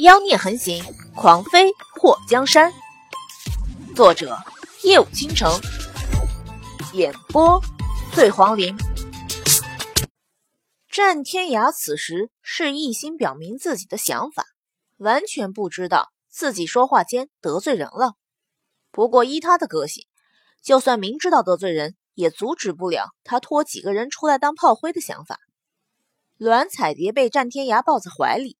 妖孽横行，狂飞破江山。作者：夜舞倾城，演播：醉黄林。战天涯此时是一心表明自己的想法，完全不知道自己说话间得罪人了。不过依他的个性，就算明知道得罪人，也阻止不了他拖几个人出来当炮灰的想法。栾彩蝶被战天涯抱在怀里。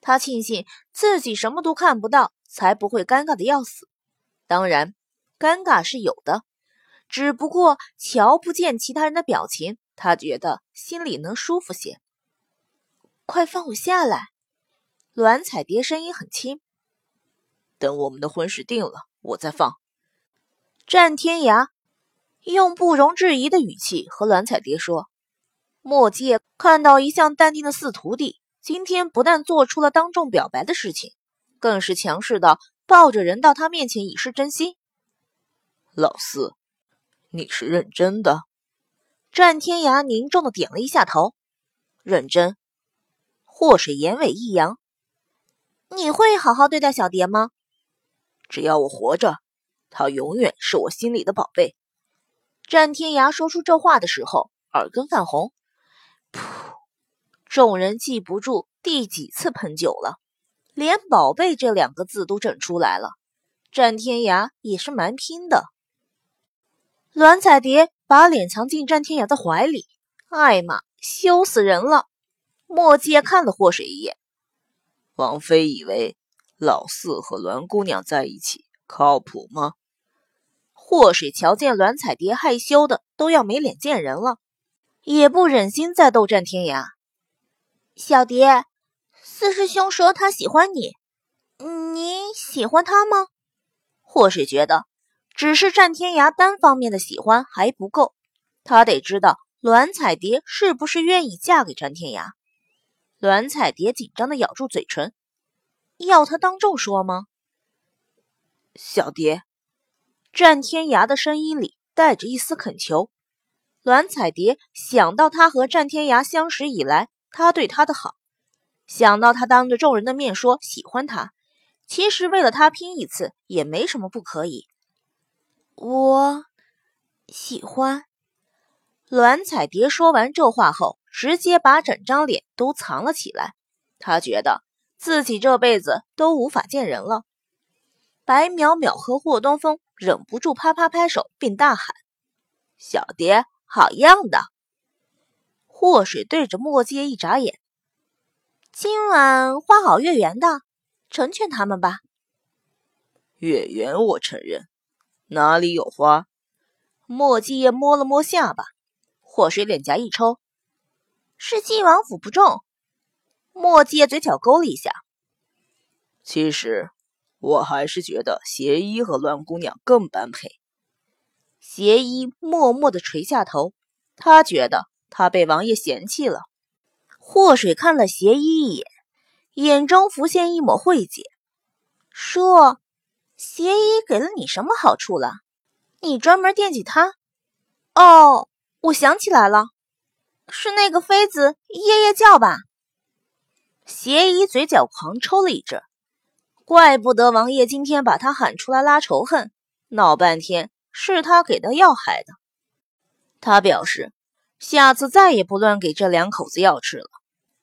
他庆幸自己什么都看不到，才不会尴尬的要死。当然，尴尬是有的，只不过瞧不见其他人的表情，他觉得心里能舒服些。快放我下来！栾彩蝶声音很轻。等我们的婚事定了，我再放。战天涯用不容置疑的语气和栾彩蝶说。莫界看到一向淡定的四徒弟。今天不但做出了当众表白的事情，更是强势的抱着人到他面前以示真心。老四，你是认真的？战天涯凝重的点了一下头，认真。祸水眼尾一扬，你会好好对待小蝶吗？只要我活着，她永远是我心里的宝贝。战天涯说出这话的时候，耳根泛红。噗。众人记不住第几次喷酒了，连“宝贝”这两个字都整出来了。战天涯也是蛮拼的。栾彩蝶把脸藏进战天涯的怀里，艾玛羞死人了。墨界看了祸水一眼，王妃以为老四和栾姑娘在一起靠谱吗？祸水瞧见栾彩蝶害羞的都要没脸见人了，也不忍心再逗战天涯。小蝶，四师兄说他喜欢你，你喜欢他吗？或是觉得只是战天涯单方面的喜欢还不够，他得知道栾彩蝶是不是愿意嫁给战天涯。栾彩蝶紧张的咬住嘴唇，要他当众说吗？小蝶，战天涯的声音里带着一丝恳求。栾彩蝶想到他和战天涯相识以来。他对他的好，想到他当着众人的面说喜欢他，其实为了他拼一次也没什么不可以。我喜欢。栾彩蝶说完这话后，直接把整张脸都藏了起来。他觉得自己这辈子都无法见人了。白淼淼和霍东风忍不住啪啪拍手，并大喊：“小蝶，好样的！”祸水对着墨界一眨眼，今晚花好月圆的，成全他们吧。月圆我承认，哪里有花？墨界摸了摸下巴，祸水脸颊一抽，是晋王府不中。墨界嘴角勾了一下，其实我还是觉得邪医和乱姑娘更般配。邪医默默的垂下头，他觉得。他被王爷嫌弃了。祸水看了邪医一眼，眼中浮现一抹慧解，说：“邪医给了你什么好处了？你专门惦记他？哦，我想起来了，是那个妃子夜夜叫吧？”邪医嘴角狂抽了一阵，怪不得王爷今天把他喊出来拉仇恨，闹半天是他给的药害的。他表示。下次再也不乱给这两口子药吃了。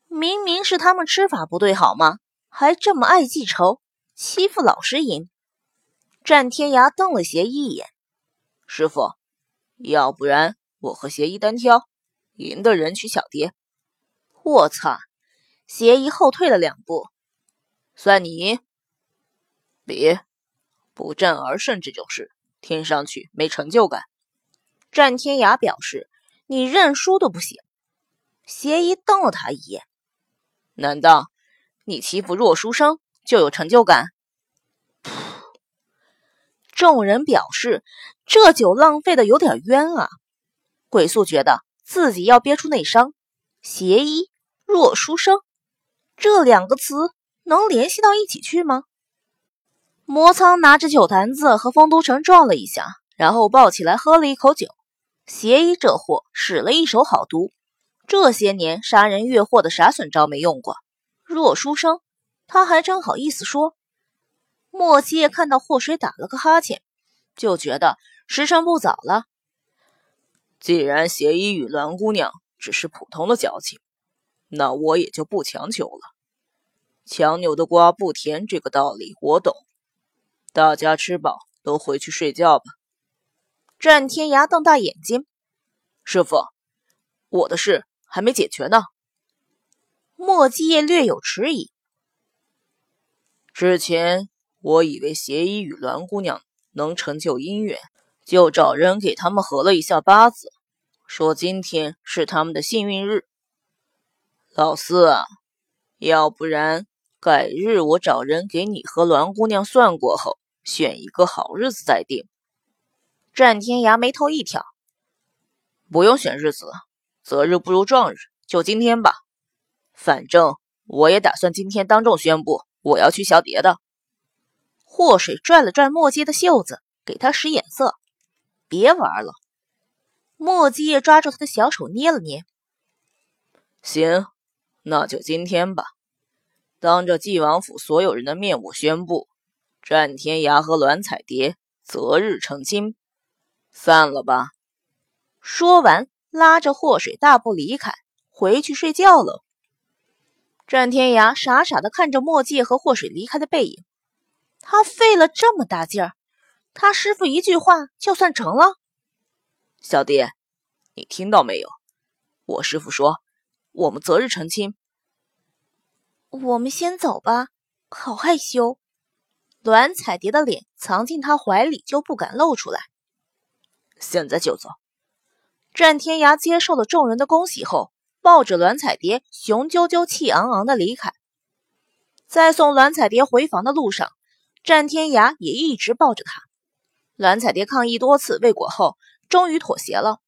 明明是他们吃法不对，好吗？还这么爱记仇，欺负老实人。战天涯瞪了邪医一眼：“师傅，要不然我和邪医单挑，赢的人娶小蝶。”我操！邪医后退了两步：“算你赢。”别，不战而胜这种事，听上去没成就感。战天涯表示。你认输都不行。邪医瞪了他一眼，难道你欺负弱书生就有成就感？众人表示这酒浪费的有点冤啊。鬼宿觉得自己要憋出内伤。邪医、若书生这两个词能联系到一起去吗？魔苍拿着酒坛子和丰都城撞了一下，然后抱起来喝了一口酒。邪医这货使了一手好毒，这些年杀人越货的啥损招没用过？若书生，他还真好意思说。莫七夜看到祸水打了个哈欠，就觉得时辰不早了。既然邪医与蓝姑娘只是普通的交情，那我也就不强求了。强扭的瓜不甜，这个道理我懂。大家吃饱都回去睡觉吧。战天涯瞪大眼睛：“师傅，我的事还没解决呢。”莫继业略有迟疑。之前我以为邪医与栾姑娘能成就姻缘，就找人给他们合了一下八字，说今天是他们的幸运日。老四啊，要不然改日我找人给你和栾姑娘算过后，选一个好日子再定。战天涯眉头一挑：“不用选日子，择日不如撞日，就今天吧。反正我也打算今天当众宣布我要娶小蝶的。”祸水拽了拽墨迹的袖子，给他使眼色：“别玩了。”墨迹也抓住他的小手捏了捏：“行，那就今天吧。当着晋王府所有人的面，我宣布，战天涯和栾彩蝶择日成亲。”散了吧！说完，拉着祸水大步离开，回去睡觉了。战天涯傻傻的看着墨界和祸水离开的背影，他费了这么大劲儿，他师傅一句话就算成了。小弟，你听到没有？我师傅说，我们择日成亲。我们先走吧，好害羞。栾彩蝶的脸藏进他怀里，就不敢露出来。现在就走。战天涯接受了众人的恭喜后，抱着栾彩蝶，雄赳赳、气昂昂的离开。在送栾彩蝶回房的路上，战天涯也一直抱着她。栾彩蝶抗议多次未果后，终于妥协了。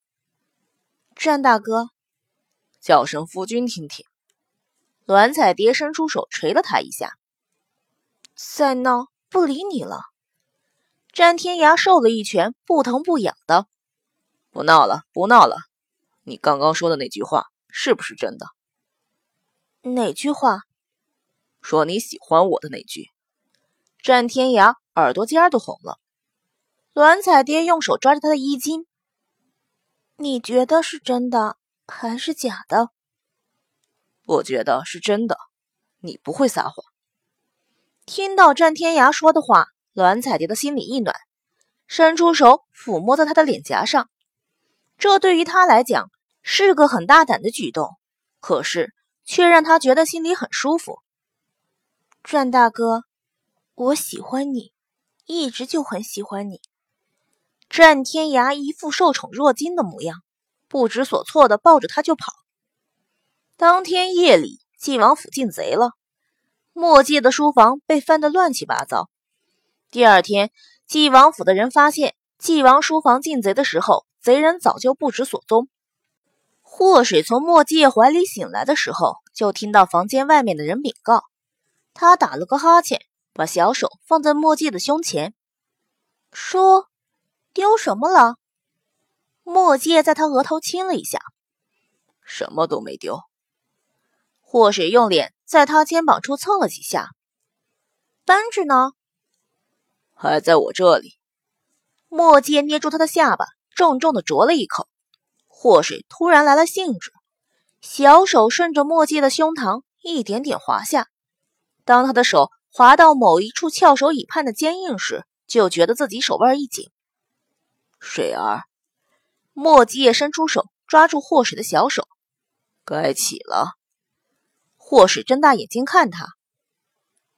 战大哥，叫声夫君听听。栾彩蝶伸出手捶了他一下。再闹，不理你了。詹天涯受了一拳，不疼不痒的。不闹了，不闹了。你刚刚说的那句话是不是真的？哪句话？说你喜欢我的那句。詹天涯耳朵尖都红了。栾彩蝶用手抓着他的衣襟。你觉得是真的还是假的？我觉得是真的。你不会撒谎。听到詹天涯说的话。栾彩蝶的心里一暖，伸出手抚摸在他的脸颊上。这对于他来讲是个很大胆的举动，可是却让他觉得心里很舒服。战大哥，我喜欢你，一直就很喜欢你。战天涯一副受宠若惊的模样，不知所措的抱着他就跑。当天夜里，晋王府进贼了，墨界的书房被翻得乱七八糟。第二天，纪王府的人发现纪王书房进贼的时候，贼人早就不知所踪。祸水从墨界怀里醒来的时候，就听到房间外面的人禀告。他打了个哈欠，把小手放在墨界的胸前，说：“丢什么了？”墨界在他额头亲了一下，什么都没丢。祸水用脸在他肩膀处蹭了几下，扳指呢？还在我这里。墨界捏住他的下巴，重重的啄了一口。祸水突然来了兴致，小手顺着墨界的胸膛一点点滑下。当他的手滑到某一处翘首以盼的坚硬时，就觉得自己手腕一紧。水儿，墨界伸出手抓住祸水的小手，该起了。祸水睁大眼睛看他，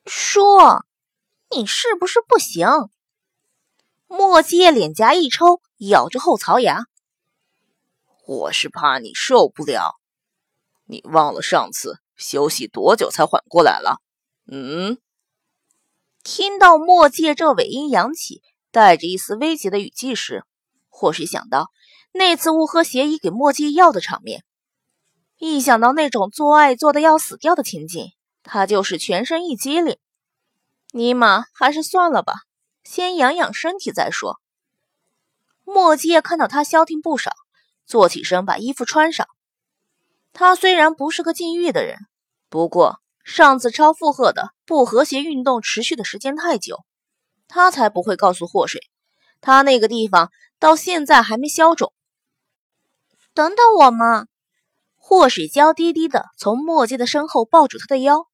说。你是不是不行？墨界脸颊一抽，咬着后槽牙。我是怕你受不了。你忘了上次休息多久才缓过来了？嗯。听到墨界这尾音扬起，带着一丝威胁的语气时，或许想到那次乌合协议给墨界药的场面，一想到那种做爱做的要死掉的情景，他就是全身一激灵。尼玛，还是算了吧，先养养身体再说。莫界看到他消停不少，坐起身把衣服穿上。他虽然不是个禁欲的人，不过上次超负荷的不和谐运动持续的时间太久，他才不会告诉祸水，他那个地方到现在还没消肿。等等我嘛！祸水娇滴滴的从墨迹的身后抱住他的腰。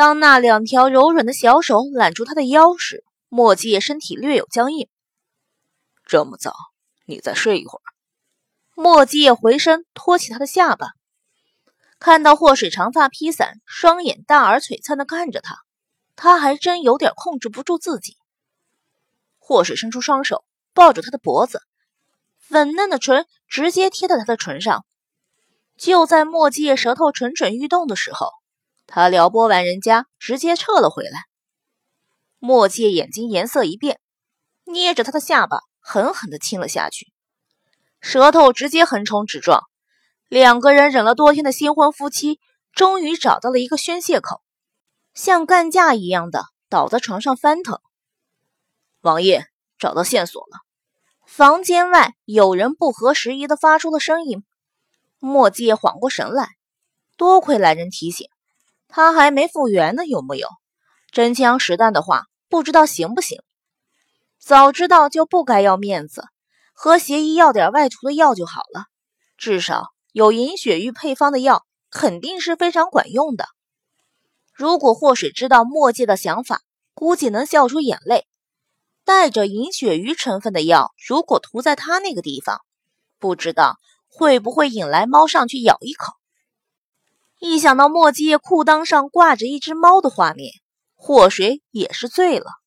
当那两条柔软的小手揽住他的腰时，墨迹身体略有僵硬。这么早，你再睡一会儿。墨迹回身托起他的下巴。看到祸水长发披散，双眼大而璀璨的看着他，他还真有点控制不住自己。祸水伸出双手抱住他的脖子，粉嫩的唇直接贴在他的唇上。就在墨迹舌头蠢蠢欲动的时候，他撩拨完人家，直接撤了回来。墨迹眼睛颜色一变，捏着他的下巴狠狠地亲了下去，舌头直接横冲直撞。两个人忍了多天的新婚夫妻，终于找到了一个宣泄口，像干架一样的倒在床上翻腾。王爷找到线索了。房间外有人不合时宜的发出了声音。墨迹缓过神来，多亏来人提醒，他还没复原呢，有木有？真枪实弹的话，不知道行不行？早知道就不该要面子，和协议要点外涂的药就好了，至少。有银雪玉配方的药肯定是非常管用的。如果祸水知道墨界的想法，估计能笑出眼泪。带着银雪鱼成分的药，如果涂在他那个地方，不知道会不会引来猫上去咬一口。一想到墨迹裤裆上挂着一只猫的画面，祸水也是醉了。